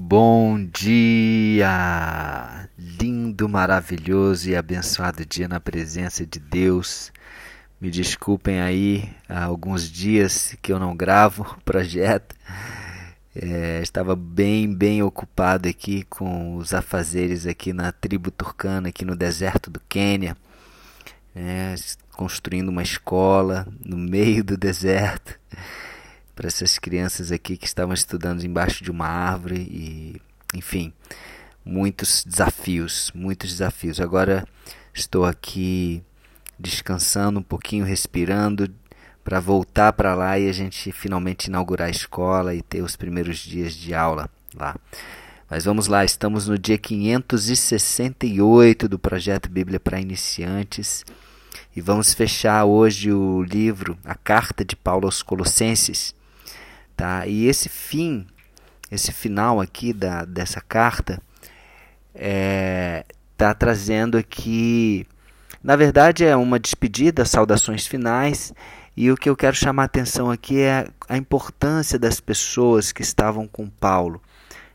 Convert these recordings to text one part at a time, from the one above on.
Bom dia! Lindo, maravilhoso e abençoado dia na presença de Deus. Me desculpem aí, há alguns dias que eu não gravo o projeto. É, estava bem, bem ocupado aqui com os afazeres aqui na tribo turcana, aqui no deserto do Quênia, é, construindo uma escola no meio do deserto para essas crianças aqui que estavam estudando embaixo de uma árvore e, enfim, muitos desafios, muitos desafios. Agora estou aqui descansando um pouquinho, respirando para voltar para lá e a gente finalmente inaugurar a escola e ter os primeiros dias de aula lá. Mas vamos lá, estamos no dia 568 do projeto Bíblia para Iniciantes e vamos fechar hoje o livro, a carta de Paulo aos Colossenses. Tá? E esse fim, esse final aqui da, dessa carta, está é, tá trazendo aqui, na verdade é uma despedida, saudações finais, e o que eu quero chamar a atenção aqui é a importância das pessoas que estavam com Paulo,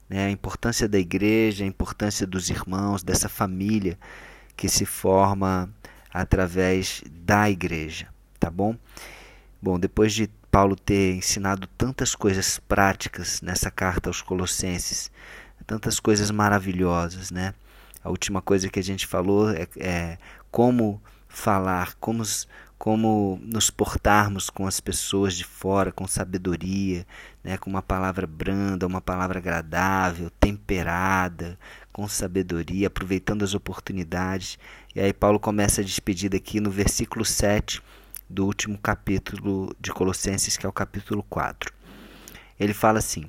né? a importância da igreja, a importância dos irmãos, dessa família que se forma através da igreja, tá bom? Bom, depois de Paulo ter ensinado tantas coisas práticas nessa carta aos Colossenses, tantas coisas maravilhosas, né? A última coisa que a gente falou é, é como falar, como, como nos portarmos com as pessoas de fora, com sabedoria, né? com uma palavra branda, uma palavra agradável, temperada, com sabedoria, aproveitando as oportunidades. E aí Paulo começa a despedida aqui no versículo 7 do último capítulo de Colossenses, que é o capítulo 4. Ele fala assim: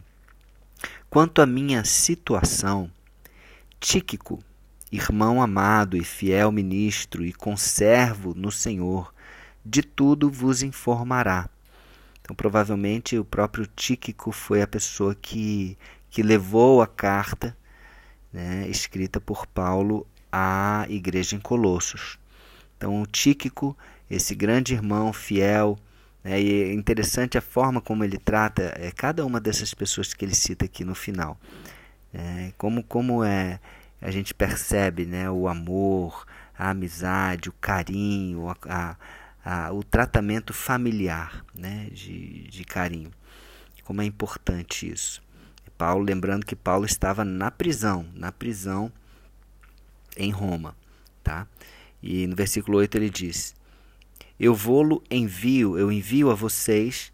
Quanto à minha situação, Tíquico, irmão amado e fiel ministro e conservo no Senhor, de tudo vos informará. Então, provavelmente, o próprio Tíquico foi a pessoa que, que levou a carta né, escrita por Paulo à igreja em Colossos. Então, o Tíquico esse grande irmão fiel. Né? E é interessante a forma como ele trata é, cada uma dessas pessoas que ele cita aqui no final. É, como, como é, a gente percebe né, o amor, a amizade, o carinho, a, a, o tratamento familiar né, de, de carinho. Como é importante isso. Paulo, lembrando que Paulo estava na prisão, na prisão em Roma. Tá? E no versículo 8 ele diz: eu vou-lo envio, eu envio a vocês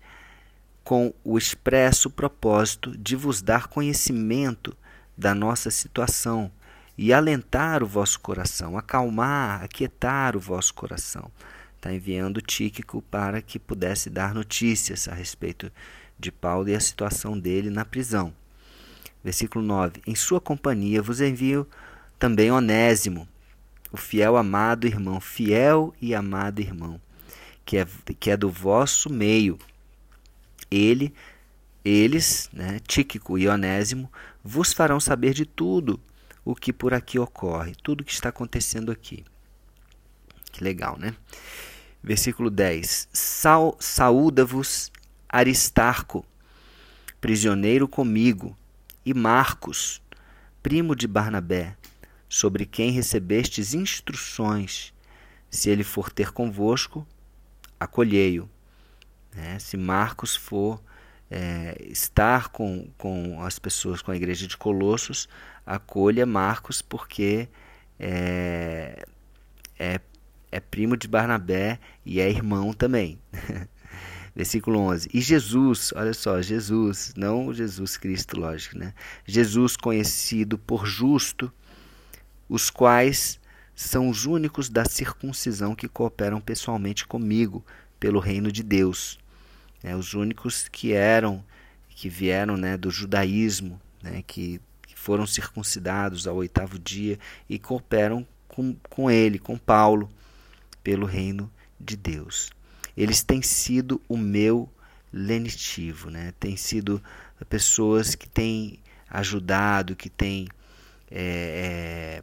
com o expresso propósito de vos dar conhecimento da nossa situação e alentar o vosso coração, acalmar, aquietar o vosso coração. Está enviando Tíquico para que pudesse dar notícias a respeito de Paulo e a situação dele na prisão. Versículo 9: Em sua companhia vos envio também Onésimo, o fiel amado irmão, fiel e amado irmão que é, que é do vosso meio. Ele, eles, né, Tíquico e Onésimo, vos farão saber de tudo o que por aqui ocorre, tudo o que está acontecendo aqui. Que legal, né? Versículo 10: Saúda-vos Aristarco, prisioneiro comigo, e Marcos, primo de Barnabé, sobre quem recebestes instruções. Se ele for ter convosco, acolhei-o. Né? Se Marcos for é, estar com, com as pessoas, com a igreja de Colossos, acolha Marcos porque é, é, é primo de Barnabé e é irmão também. Versículo 11. E Jesus, olha só, Jesus, não Jesus Cristo, lógico, né? Jesus conhecido por justo, os quais são os únicos da circuncisão que cooperam pessoalmente comigo pelo reino de Deus. É, os únicos que eram, que vieram né, do judaísmo, né, que, que foram circuncidados ao oitavo dia e cooperam com, com ele, com Paulo, pelo reino de Deus. Eles têm sido o meu lenitivo, né? têm sido pessoas que têm ajudado, que têm é, é,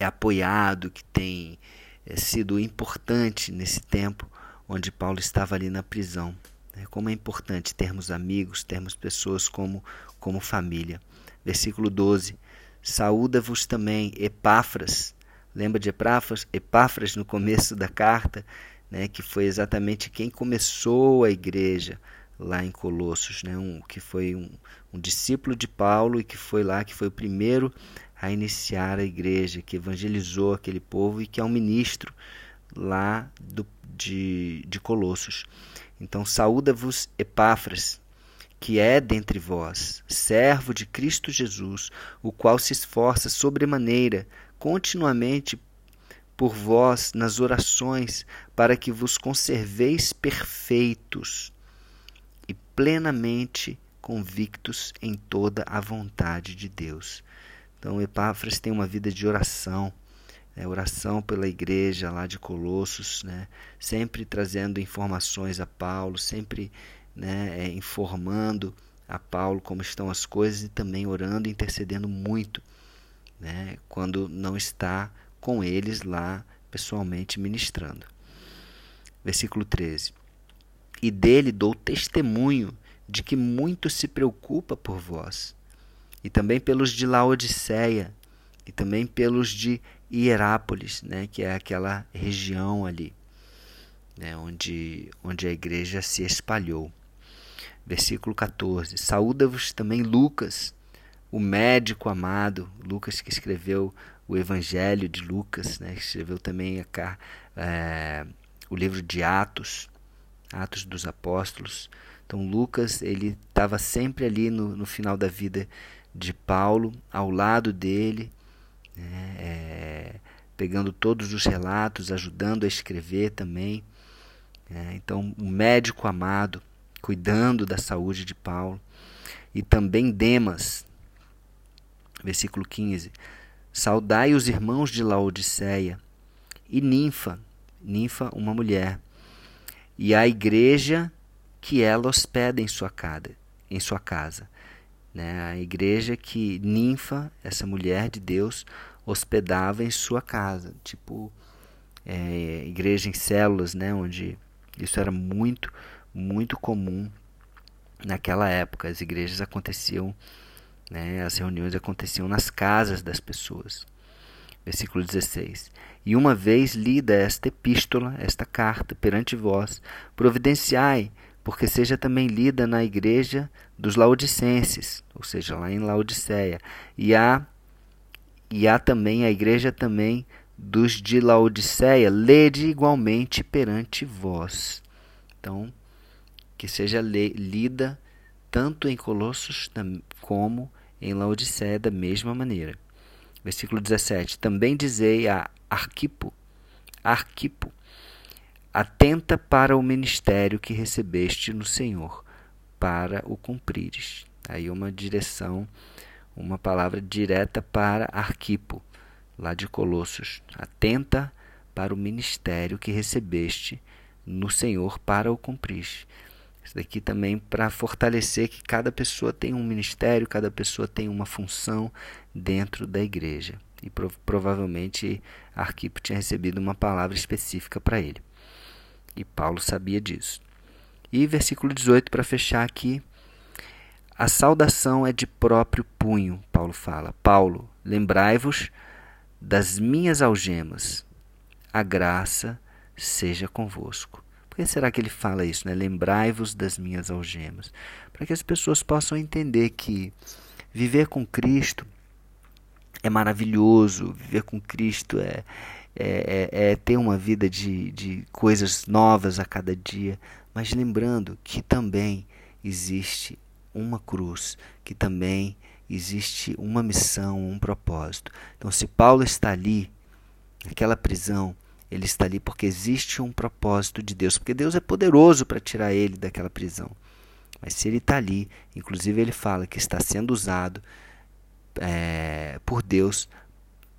é apoiado, que tem é, sido importante nesse tempo onde Paulo estava ali na prisão. Né? Como é importante termos amigos, termos pessoas como, como família. Versículo 12: Saúda-vos também Epáfras. Lembra de Epáfras? Epáfras no começo da carta, né, que foi exatamente quem começou a igreja lá em Colossos, né, um, que foi um, um discípulo de Paulo e que foi lá, que foi o primeiro a iniciar a igreja, que evangelizou aquele povo e que é um ministro lá do, de, de Colossos. Então, saúda-vos Epáfras, que é dentre vós, servo de Cristo Jesus, o qual se esforça sobremaneira, continuamente por vós nas orações, para que vos conserveis perfeitos e plenamente convictos em toda a vontade de Deus. Então, Epáfras tem uma vida de oração, né, oração pela igreja lá de Colossos, né, sempre trazendo informações a Paulo, sempre né, é, informando a Paulo como estão as coisas e também orando e intercedendo muito né, quando não está com eles lá pessoalmente ministrando. Versículo 13: E dele dou testemunho de que muito se preocupa por vós e também pelos de Laodiceia, e também pelos de Hierápolis, né, que é aquela região ali, né, onde, onde a igreja se espalhou. Versículo 14: Saúda-vos também Lucas, o médico amado, Lucas que escreveu o Evangelho de Lucas, né, que escreveu também a, é, o livro de Atos, Atos dos Apóstolos. Então Lucas ele estava sempre ali no, no final da vida de Paulo ao lado dele, né, é, pegando todos os relatos, ajudando a escrever também. É, então, o um médico amado, cuidando da saúde de Paulo. E também Demas, versículo 15: Saudai os irmãos de Laodiceia e Ninfa, Ninfa, uma mulher, e a igreja que ela hospeda em sua casa. Em sua casa né? A igreja que Ninfa, essa mulher de Deus, hospedava em sua casa, tipo é, igreja em células, né? Onde isso era muito, muito comum naquela época. As igrejas aconteciam, né? As reuniões aconteciam nas casas das pessoas. Versículo 16. E uma vez lida esta epístola, esta carta perante vós, providenciai porque seja também lida na igreja dos laodicenses, ou seja, lá em Laodiceia. E há, e há também a igreja também dos de Laodiceia, lede igualmente perante vós. Então, que seja lida tanto em Colossos como em Laodiceia da mesma maneira. Versículo 17. Também dizei a Arquipo, Arquipo, Atenta para o ministério que recebeste no Senhor, para o cumprires. Aí uma direção, uma palavra direta para Arquipo, lá de Colossos. Atenta para o ministério que recebeste no Senhor para o cumprir. Isso daqui também para fortalecer que cada pessoa tem um ministério, cada pessoa tem uma função dentro da igreja. E provavelmente Arquipo tinha recebido uma palavra específica para ele. E Paulo sabia disso. E versículo 18 para fechar aqui. A saudação é de próprio punho, Paulo fala. Paulo, lembrai-vos das minhas algemas. A graça seja convosco. Por que será que ele fala isso? Né? Lembrai-vos das minhas algemas. Para que as pessoas possam entender que viver com Cristo é maravilhoso, viver com Cristo é, é, é, é ter uma vida de, de coisas novas a cada dia, mas lembrando que também existe uma cruz, que também existe uma missão, um propósito. Então, se Paulo está ali, naquela prisão, ele está ali porque existe um propósito de Deus, porque Deus é poderoso para tirar ele daquela prisão. Mas se ele está ali, inclusive ele fala que está sendo usado é, por Deus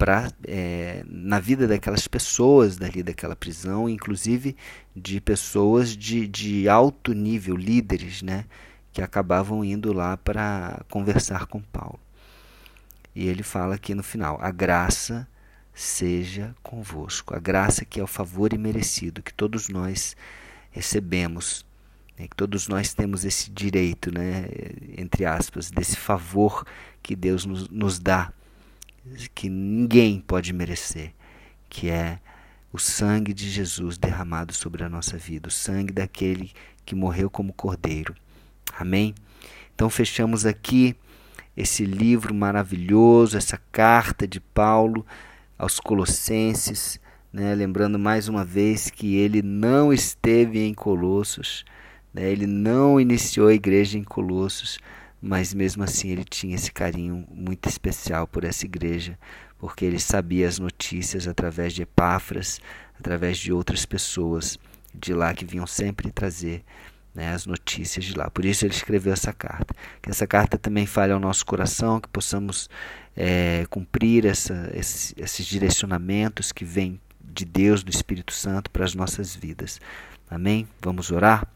pra, é, na vida daquelas pessoas dali daquela prisão, inclusive de pessoas de, de alto nível, líderes, né, que acabavam indo lá para conversar com Paulo. E ele fala aqui no final: a graça seja convosco, a graça que é o favor imerecido que todos nós recebemos né, que todos nós temos esse direito, né, entre aspas, desse favor que Deus nos, nos dá, que ninguém pode merecer, que é o sangue de Jesus derramado sobre a nossa vida, o sangue daquele que morreu como cordeiro. Amém? Então fechamos aqui esse livro maravilhoso, essa carta de Paulo aos Colossenses, né? lembrando mais uma vez que ele não esteve em Colossos, né? ele não iniciou a igreja em Colossos, mas mesmo assim ele tinha esse carinho muito especial por essa igreja, porque ele sabia as notícias através de Epáfras, através de outras pessoas de lá que vinham sempre trazer né, as notícias de lá. Por isso ele escreveu essa carta. Que essa carta também fale ao nosso coração, que possamos é, cumprir essa, esses, esses direcionamentos que vêm de Deus, do Espírito Santo, para as nossas vidas. Amém? Vamos orar?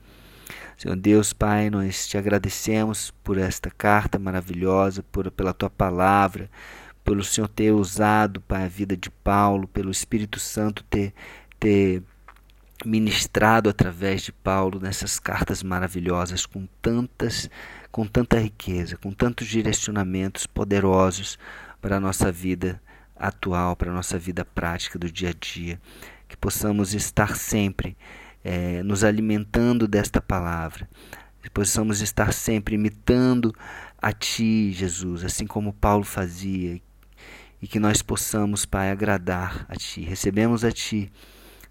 Senhor Deus, Pai, nós te agradecemos por esta carta maravilhosa, por, pela tua palavra, pelo Senhor ter usado, Pai, a vida de Paulo, pelo Espírito Santo ter, ter ministrado através de Paulo nessas cartas maravilhosas com tantas com tanta riqueza, com tantos direcionamentos poderosos para a nossa vida atual, para a nossa vida prática do dia a dia, que possamos estar sempre é, nos alimentando desta palavra, possamos estar sempre imitando a Ti, Jesus, assim como Paulo fazia, e que nós possamos, Pai, agradar a Ti. Recebemos a Ti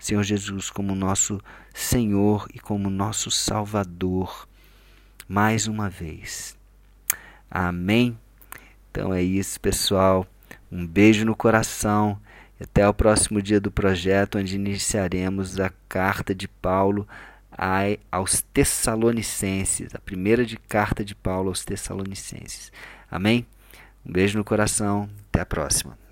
Senhor Jesus como nosso Senhor e como nosso Salvador, mais uma vez. Amém? Então é isso, pessoal. Um beijo no coração até o próximo dia do projeto, onde iniciaremos a carta de Paulo aos Tessalonicenses, a primeira de carta de Paulo aos Tessalonicenses. Amém? Um beijo no coração, até a próxima.